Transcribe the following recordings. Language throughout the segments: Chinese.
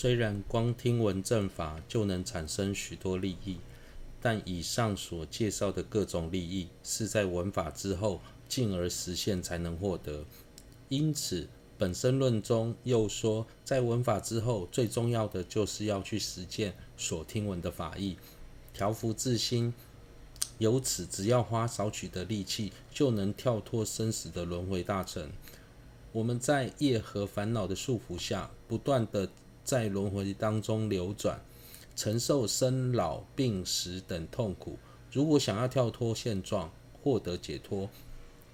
虽然光听闻正法就能产生许多利益，但以上所介绍的各种利益是在闻法之后进而实现才能获得。因此，本生论中又说，在闻法之后，最重要的就是要去实践所听闻的法义，调伏自心。由此，只要花少许的力气，就能跳脱生死的轮回大城。我们在业和烦恼的束缚下，不断地在轮回当中流转，承受生老病死等痛苦。如果想要跳脱现状，获得解脱，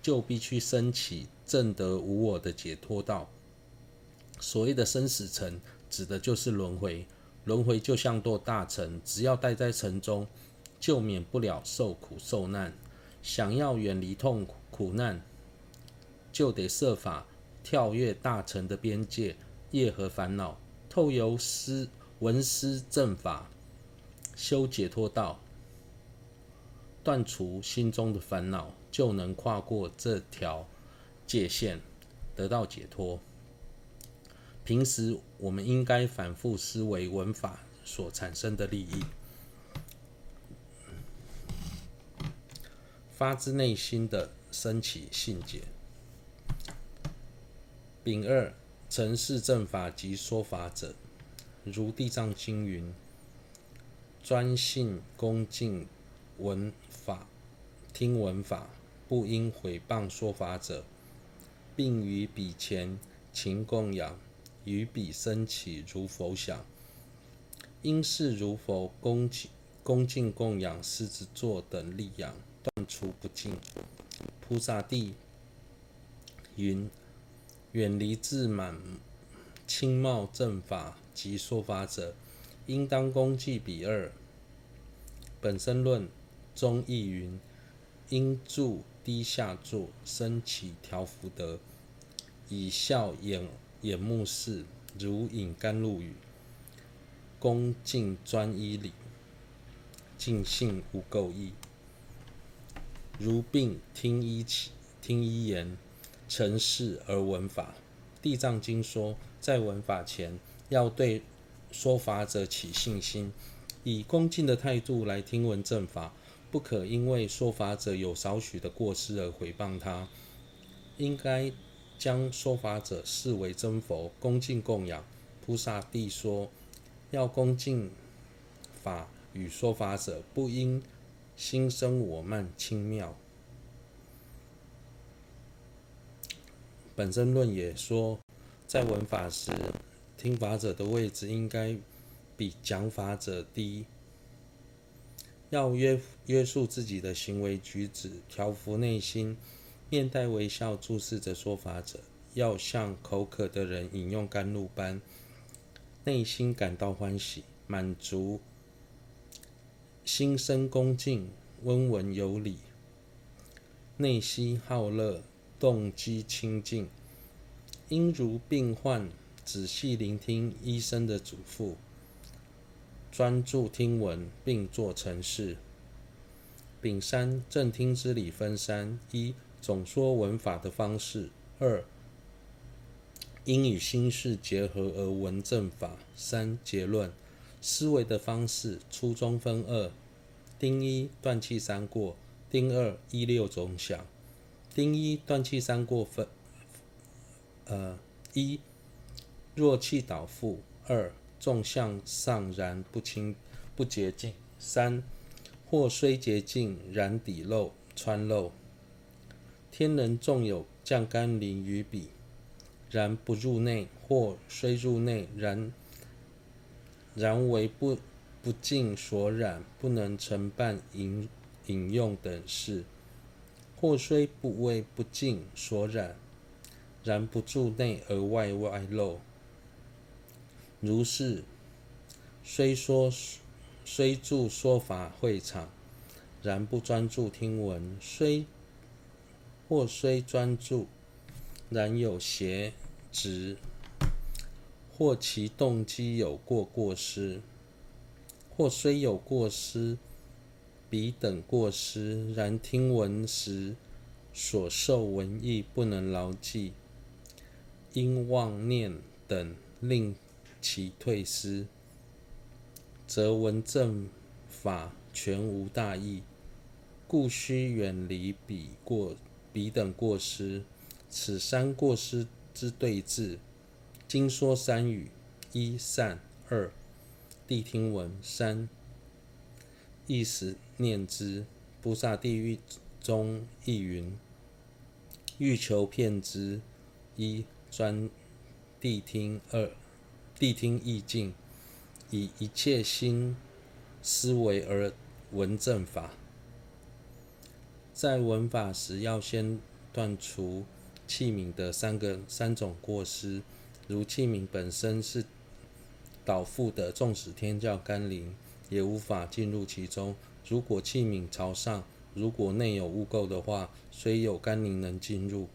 就必须升起正得无我的解脱道。所谓的生死城，指的就是轮回。轮回就像座大城，只要待在城中，就免不了受苦受难。想要远离痛苦苦难，就得设法。跳跃大城的边界，业和烦恼，透由思闻思正法，修解脱道，断除心中的烦恼，就能跨过这条界限，得到解脱。平时我们应该反复思维闻法所产生的利益，发自内心的升起信解。丙二，承事正法及说法者，如地藏经云：专信恭敬闻法，听闻法，不应毁谤说法者，并于彼前勤供养，于彼生起如佛想，应是如佛恭敬恭敬供养狮子座等力养，断除不净。菩萨地云。远离自满轻冒正法及说法者，应当恭敬彼二。本身论中亦云：应住低下座，升起调伏德，以笑眼眼目视，如饮甘露雨，恭敬专依礼，尽信无垢意，如病听依起听依言。成事而闻法，《地藏经》说，在闻法前，要对说法者起信心，以恭敬的态度来听闻正法，不可因为说法者有少许的过失而毁谤他，应该将说法者视为真佛，恭敬供养。菩萨地说，要恭敬法与说法者，不应心生我慢轻妙。本生论也说，在闻法时，听法者的位置应该比讲法者低，要约约束自己的行为举止，调服内心，面带微笑注视着说法者，要像口渴的人饮用甘露般，内心感到欢喜满足，心生恭敬，温文有礼，内心好乐。动机清净，应如病患仔细聆听医生的嘱咐，专注听闻并做成事。丙三正听之理分三：一、总说闻法的方式；二、应与心事结合而闻正法；三、结论思维的方式。初中分二：丁一断气三过，丁二一六种想。丁一断气三过分，呃，一若气倒覆；二纵向上然不清不洁净；三或虽洁净，然底漏穿漏。天人纵有降甘霖于彼，然不入内；或虽入内，然然为不不净所染，不能承办饮饮用等事。或虽不为不净所染，然不住内而外外漏。如是，虽说虽住说法会场，然不专注听闻；虽或虽专注，然有邪执；或其动机有过过失；或虽有过失。彼等过失，然听闻时所受闻义不能牢记，因妄念等令其退失，则闻正法全无大益。故须远离彼过彼等过失。此三过失之对治，经说三语：一善，二谛听闻，三意识念之。菩萨地狱中亦云：欲求遍知，一专谛听，二谛听意静，以一切心思维而闻正法。在闻法时，要先断除器皿的三个三种过失，如器皿本身是倒覆的，纵使天降甘霖，也无法进入其中。如果器皿朝上，如果内有污垢的话，虽有甘霖能进入，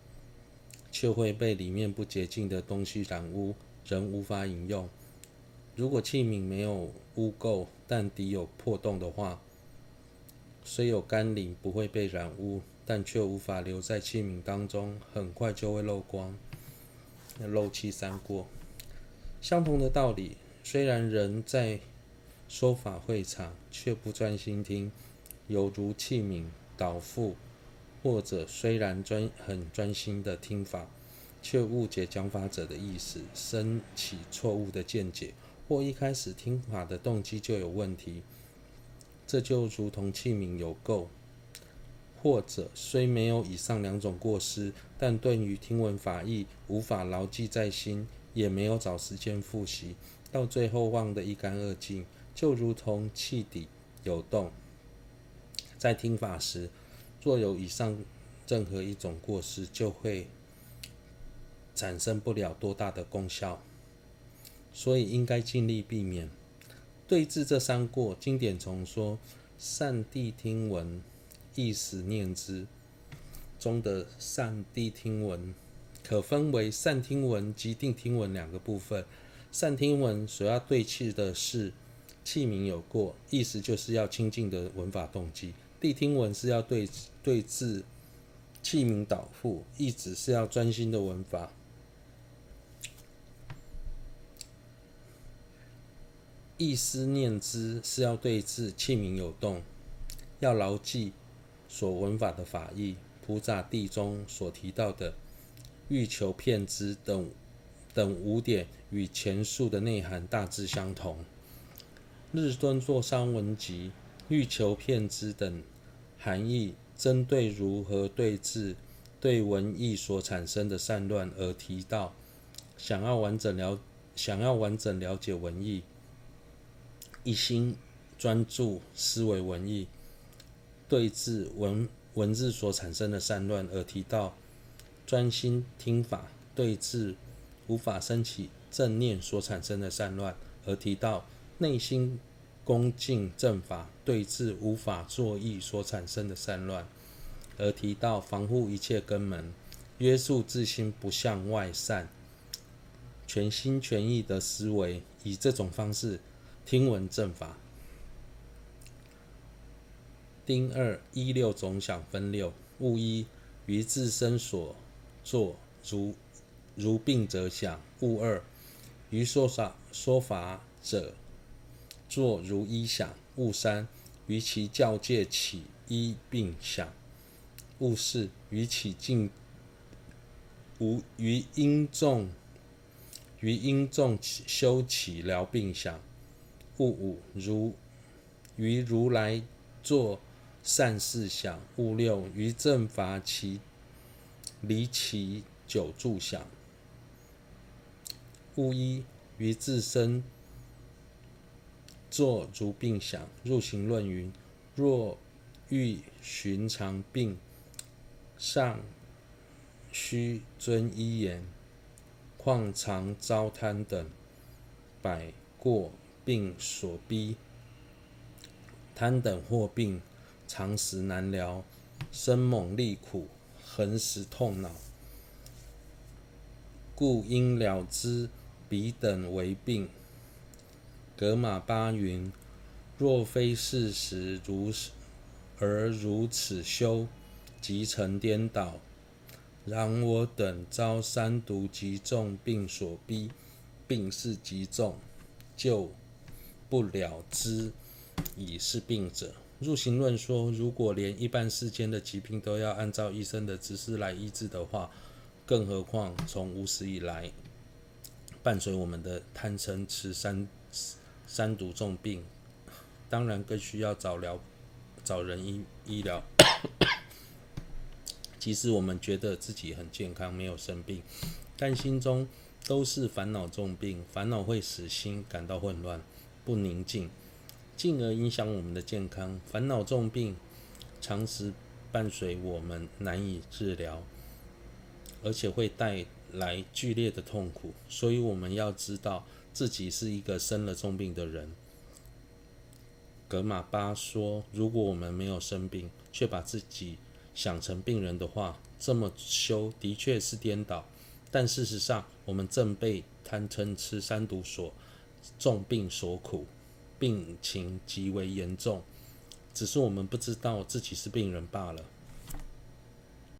却会被里面不洁净的东西染污，仍无法饮用。如果器皿没有污垢，但底有破洞的话，虽有甘霖不会被染污，但却无法留在器皿当中，很快就会漏光。漏气三过，相同的道理，虽然人在说法会场，却不专心听，犹如器皿倒覆；或者虽然专很专心的听法，却误解讲法者的意思，生起错误的见解，或一开始听法的动机就有问题。这就如同器皿有垢，或者虽没有以上两种过失，但对于听闻法义无法牢记在心，也没有找时间复习，到最后忘得一干二净。就如同气底有洞，在听法时，若有以上任何一种过失，就会产生不了多大的功效，所以应该尽力避免。对治这三过，经典重说善谛听闻、意识念知中的善谛听闻，可分为善听闻及定听闻两个部分。善听闻所要对治的是器皿有过，意思就是要清净的闻法动机；谛听闻是要对对治器皿倒覆，意思是要专心的闻法。意思念之是要对治器皿有动，要牢记所闻法的法义。菩萨地中所提到的欲求遍知等等五点，与前述的内涵大致相同。日敦座上文集欲求片之等含义，针对如何对治对文艺所产生的散乱而提到。想要完整了，想要完整了解文艺。一心专注思维文艺，对治文文字所产生的散乱，而提到专心听法，对治无法升起正念所产生的散乱，而提到内心恭敬正法，对治无法作意所产生的散乱，而提到防护一切根门，约束自心不向外散，全心全意的思维，以这种方式。听闻正法，丁二一六总想分六。勿一于自身所作如如病者想。勿二于说法说法者作如一想。勿三于其教诫起一病想。勿四于其境无于因众于因众修起疗病想。勿五如于如来作善事想。勿六于正法起离其久住想。勿一于自身作如病想。入行论云：若欲寻常病，尚须遵医言，况常遭贪等百过。病所逼，贪等惑病，常时难疗，生猛利苦，恒时痛恼，故应了知彼等为病。格玛巴云：若非事实如而如此修，即成颠倒。然我等遭三毒极重病所逼，病势极重。救不了之，已是病者。入行论说，如果连一般世间的疾病都要按照医生的指示来医治的话，更何况从无始以来伴随我们的贪嗔痴三三毒重病，当然更需要找疗找人医医疗。即使我们觉得自己很健康，没有生病，但心中都是烦恼重病，烦恼会使心感到混乱、不宁静。进而影响我们的健康，烦恼重病常时伴随我们难以治疗，而且会带来剧烈的痛苦。所以我们要知道自己是一个生了重病的人。格玛巴说：“如果我们没有生病，却把自己想成病人的话，这么修的确是颠倒。但事实上，我们正被贪嗔痴三毒所重病所苦。”病情极为严重，只是我们不知道自己是病人罢了。